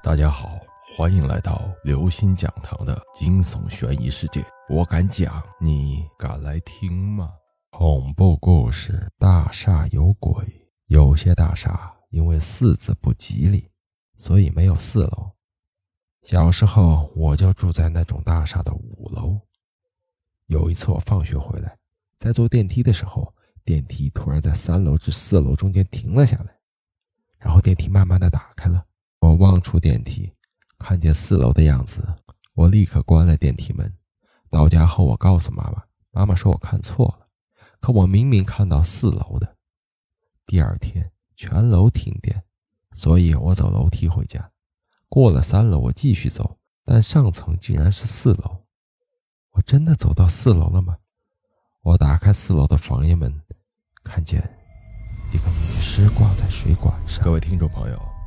大家好，欢迎来到刘星讲堂的惊悚悬疑世界。我敢讲，你敢来听吗？恐怖故事：大厦有鬼。有些大厦因为四字不吉利，所以没有四楼。小时候我就住在那种大厦的五楼。有一次我放学回来，在坐电梯的时候，电梯突然在三楼至四楼中间停了下来，然后电梯慢慢的打开刚。出电梯，看见四楼的样子，我立刻关了电梯门。到家后，我告诉妈妈，妈妈说我看错了，可我明明看到四楼的。第二天，全楼停电，所以我走楼梯回家。过了三楼，我继续走，但上层竟然是四楼。我真的走到四楼了吗？我打开四楼的房间门，看见一个女尸挂在水管上。各位听众朋友。